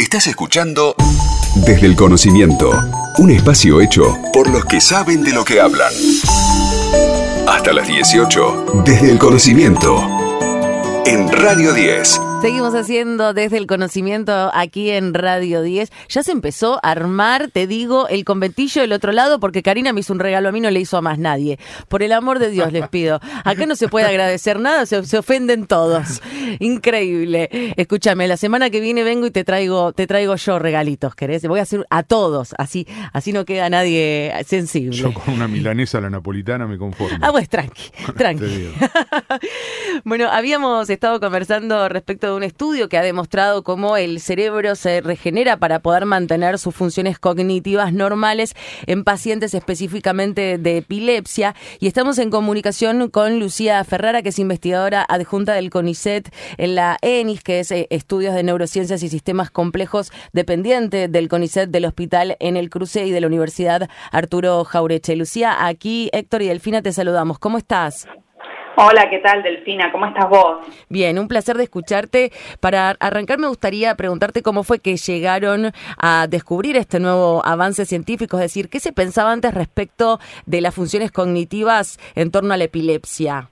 Estás escuchando Desde el Conocimiento, un espacio hecho por los que saben de lo que hablan. Hasta las 18, Desde el Conocimiento, en Radio 10. Seguimos haciendo desde el conocimiento aquí en Radio 10. Ya se empezó a armar, te digo, el conventillo del otro lado porque Karina me hizo un regalo a mí, no le hizo a más nadie. Por el amor de Dios les pido. Acá no se puede agradecer nada, se, se ofenden todos. Increíble. Escúchame, la semana que viene vengo y te traigo, te traigo yo regalitos, ¿querés? Voy a hacer a todos, así, así no queda nadie sensible. Yo con una milanesa a la napolitana me conformo. Ah, pues tranqui, tranqui. bueno, habíamos estado conversando respecto de un estudio que ha demostrado cómo el cerebro se regenera para poder mantener sus funciones cognitivas normales en pacientes específicamente de epilepsia. Y estamos en comunicación con Lucía Ferrara, que es investigadora adjunta del CONICET en la ENIS, que es eh, Estudios de Neurociencias y Sistemas Complejos, dependiente del CONICET del Hospital en el Cruce y de la Universidad Arturo Jaureche. Lucía, aquí Héctor y Delfina te saludamos. ¿Cómo estás? Hola, ¿qué tal, Delfina? ¿Cómo estás vos? Bien, un placer de escucharte. Para arrancar, me gustaría preguntarte cómo fue que llegaron a descubrir este nuevo avance científico, es decir, ¿qué se pensaba antes respecto de las funciones cognitivas en torno a la epilepsia?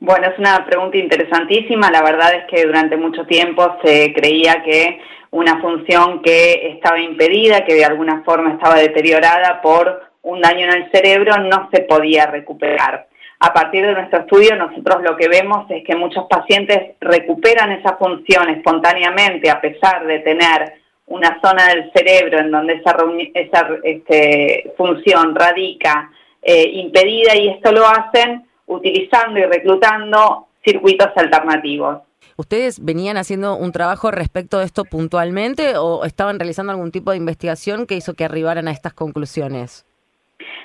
Bueno, es una pregunta interesantísima. La verdad es que durante mucho tiempo se creía que una función que estaba impedida, que de alguna forma estaba deteriorada por un daño en el cerebro, no se podía recuperar. A partir de nuestro estudio, nosotros lo que vemos es que muchos pacientes recuperan esa función espontáneamente a pesar de tener una zona del cerebro en donde esa, esa este, función radica eh, impedida y esto lo hacen utilizando y reclutando circuitos alternativos. ¿Ustedes venían haciendo un trabajo respecto de esto puntualmente o estaban realizando algún tipo de investigación que hizo que arribaran a estas conclusiones?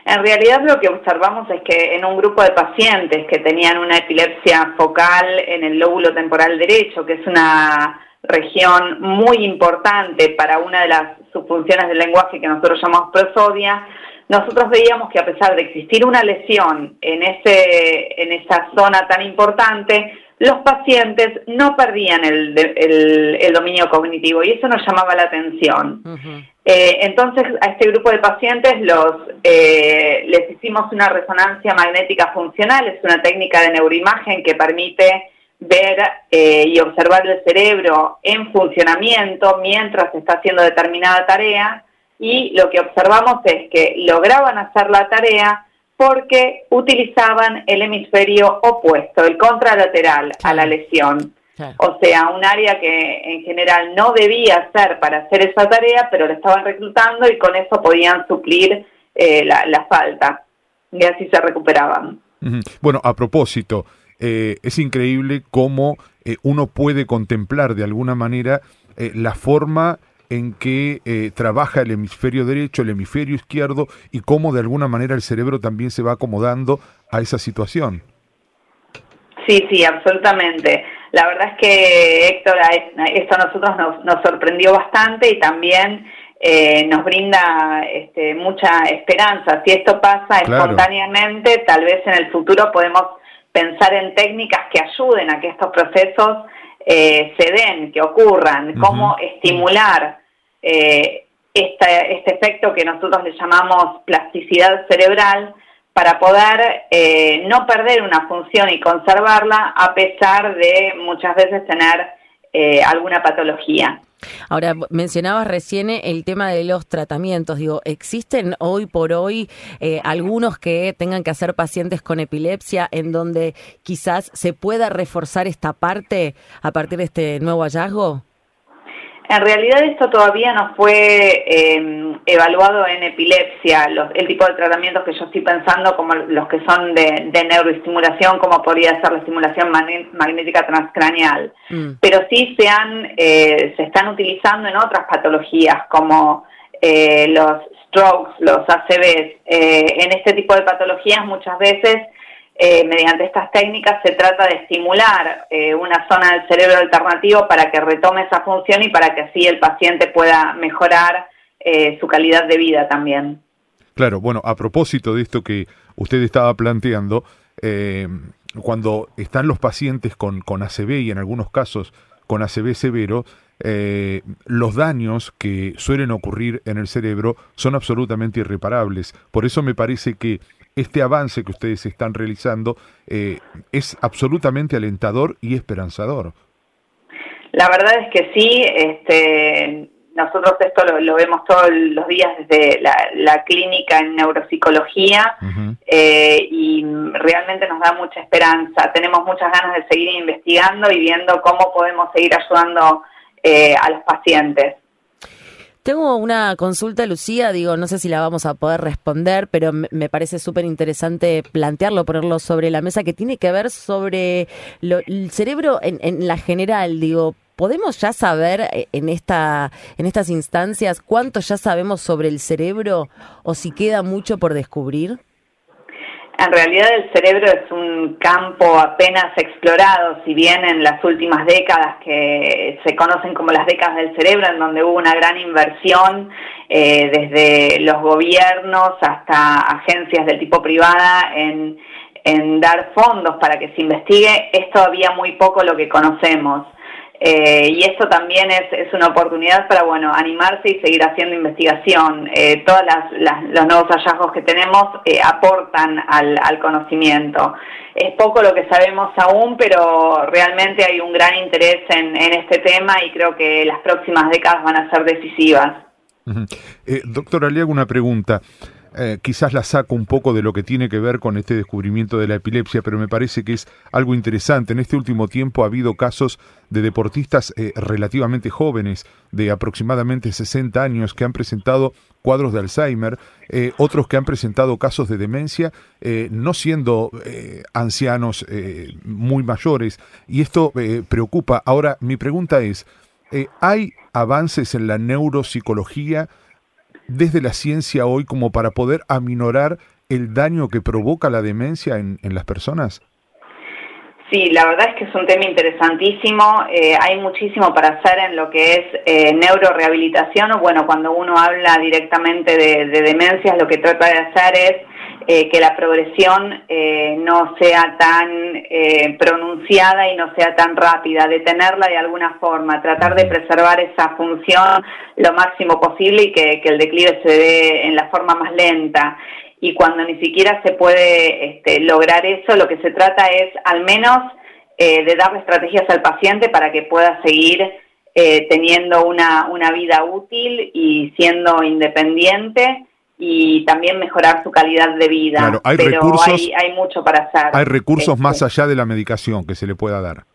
En realidad lo que observamos es que en un grupo de pacientes que tenían una epilepsia focal en el lóbulo temporal derecho, que es una región muy importante para una de las subfunciones del lenguaje que nosotros llamamos prosodia, nosotros veíamos que a pesar de existir una lesión en, ese, en esa zona tan importante, los pacientes no perdían el, el, dominio cognitivo y eso nos llamaba la atención. Eh, entonces a este grupo de pacientes los, eh, les hicimos una resonancia magnética funcional, es una técnica de neuroimagen que permite ver eh, y observar el cerebro en funcionamiento mientras está haciendo determinada tarea y lo que observamos es que lograban hacer la tarea porque utilizaban el hemisferio opuesto, el contralateral a la lesión. O sea, un área que en general no debía ser para hacer esa tarea, pero lo estaban reclutando y con eso podían suplir eh, la, falta. Y así se recuperaban. Bueno, a propósito, eh, es increíble cómo eh, uno puede contemplar de alguna manera la forma en que eh, trabaja el hemisferio derecho, el hemisferio izquierdo y cómo de alguna manera el cerebro también se va acomodando a esa situación. Sí, sí, absolutamente. La verdad es que, Héctor, esto a nosotros nos, sorprendió bastante y también eh, nos brinda este, mucha esperanza. Si esto pasa espontáneamente, tal vez en el futuro podemos pensar en técnicas que ayuden a que estos procesos eh, se den, que ocurran, cómo estimular eh, este, efecto que nosotros le llamamos plasticidad cerebral para poder eh, no perder una función y conservarla a pesar de muchas veces tener eh, alguna patología. Ahora, mencionabas recién el tema de los tratamientos. Digo, ¿existen hoy por hoy algunos que tengan que hacer pacientes con epilepsia en donde quizás se pueda reforzar esta parte a partir de este nuevo hallazgo? En realidad esto todavía no fue em, evaluado en epilepsia, el tipo de tratamientos que yo estoy pensando como los que son de, neuroestimulación, como podría ser la estimulación magnética transcraneal, mm. pero sí se, han, eh, se están utilizando en otras patologías como eh, los strokes, los ACVs. Eh, en este tipo de patologías muchas veces eh, mediante estas técnicas se trata de estimular eh, una zona del cerebro alternativo para que retome esa función y para que así el paciente pueda mejorar eh, su calidad de vida también. Claro, bueno, a propósito de esto que usted estaba planteando, cuando están los pacientes con, con ACV y en algunos casos con ACV severo, los daños que suelen ocurrir en el cerebro son absolutamente irreparables. Por eso me parece que este avance que ustedes están realizando eh, es absolutamente alentador y esperanzador. La verdad es que sí, este, nosotros esto lo, vemos todos los días desde la, clínica en neuropsicología eh, y realmente nos da mucha esperanza. Tenemos muchas ganas de seguir investigando y viendo cómo podemos seguir ayudando eh, a los pacientes. Tengo una consulta, Lucía, digo, no sé si la vamos a poder responder, pero me parece súper interesante plantearlo, ponerlo sobre la mesa, que tiene que ver sobre el cerebro en, en la general, digo, ¿Podemos ya saber eh, en, esta, en estas instancias cuánto ya sabemos sobre el cerebro o si queda mucho por descubrir? En realidad el cerebro es un campo apenas explorado, si bien en las últimas décadas que se conocen como las décadas del cerebro, en donde hubo una gran inversión eh, desde los gobiernos hasta agencias del tipo privada en, en dar fondos para que se investigue, es todavía muy poco lo que conocemos. Eh, y esto también es, es, una oportunidad para bueno animarse y seguir haciendo investigación. Eh, todos los nuevos hallazgos que tenemos eh, aportan al, conocimiento. Es poco lo que sabemos aún, pero realmente hay un gran interés en, en este tema y creo que las próximas décadas van a ser decisivas. doctora, le hago una pregunta. Eh, quizás la saco un poco de lo que tiene que ver con este descubrimiento de la epilepsia, pero me parece que es algo interesante. En este último tiempo ha habido casos de deportistas eh, relativamente jóvenes, de aproximadamente 60 años, que han presentado cuadros de Alzheimer, eh, otros que han presentado casos de demencia, no siendo ancianos muy mayores, y esto preocupa. Ahora, mi pregunta es, ¿hay avances en la neuropsicología? Desde la ciencia hoy como para poder aminorar el daño que provoca la demencia en, las personas? Sí, la verdad es que es un tema interesantísimo. Eh, hay muchísimo para hacer en lo que es eh, neurorehabilitación. Bueno, cuando uno habla directamente de, de demencias, lo que trata de hacer es eh, que la progresión eh, no sea tan eh, pronunciada y no sea tan rápida, detenerla de alguna forma, tratar de preservar esa función lo máximo posible y que, el declive se dé en la forma más lenta. Y cuando ni siquiera se puede este, lograr eso, lo que se trata es al menos de darle estrategias al paciente para que pueda seguir teniendo una, una vida útil y siendo independiente y también mejorar su calidad de vida. hay Pero recursos, hay, mucho para hacer. Hay recursos más este. allá de la medicación que se le pueda dar.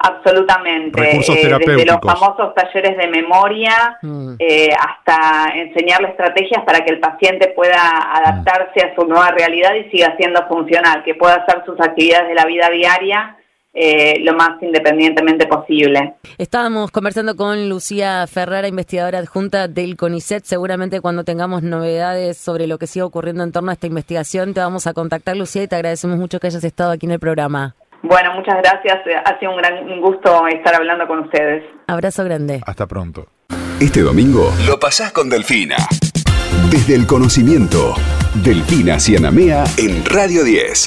Absolutamente. Recursos eh, desde los famosos talleres de memoria mm. eh, hasta enseñarle estrategias para que el paciente pueda adaptarse a su nueva realidad y siga siendo funcional, que pueda hacer sus actividades de la vida diaria eh, lo más independientemente posible. Estábamos conversando con Lucía Ferrara, investigadora adjunta del CONICET. Seguramente cuando tengamos novedades sobre lo que sigue ocurriendo en torno a esta investigación, te vamos a contactar, Lucía, y te agradecemos mucho que hayas estado aquí en el programa. Bueno, muchas gracias. Ha sido un gran gusto estar hablando con ustedes. Abrazo grande. Hasta pronto. Este domingo lo pasás con Delfina. Desde el conocimiento, Delfina Cianamea en Radio 10.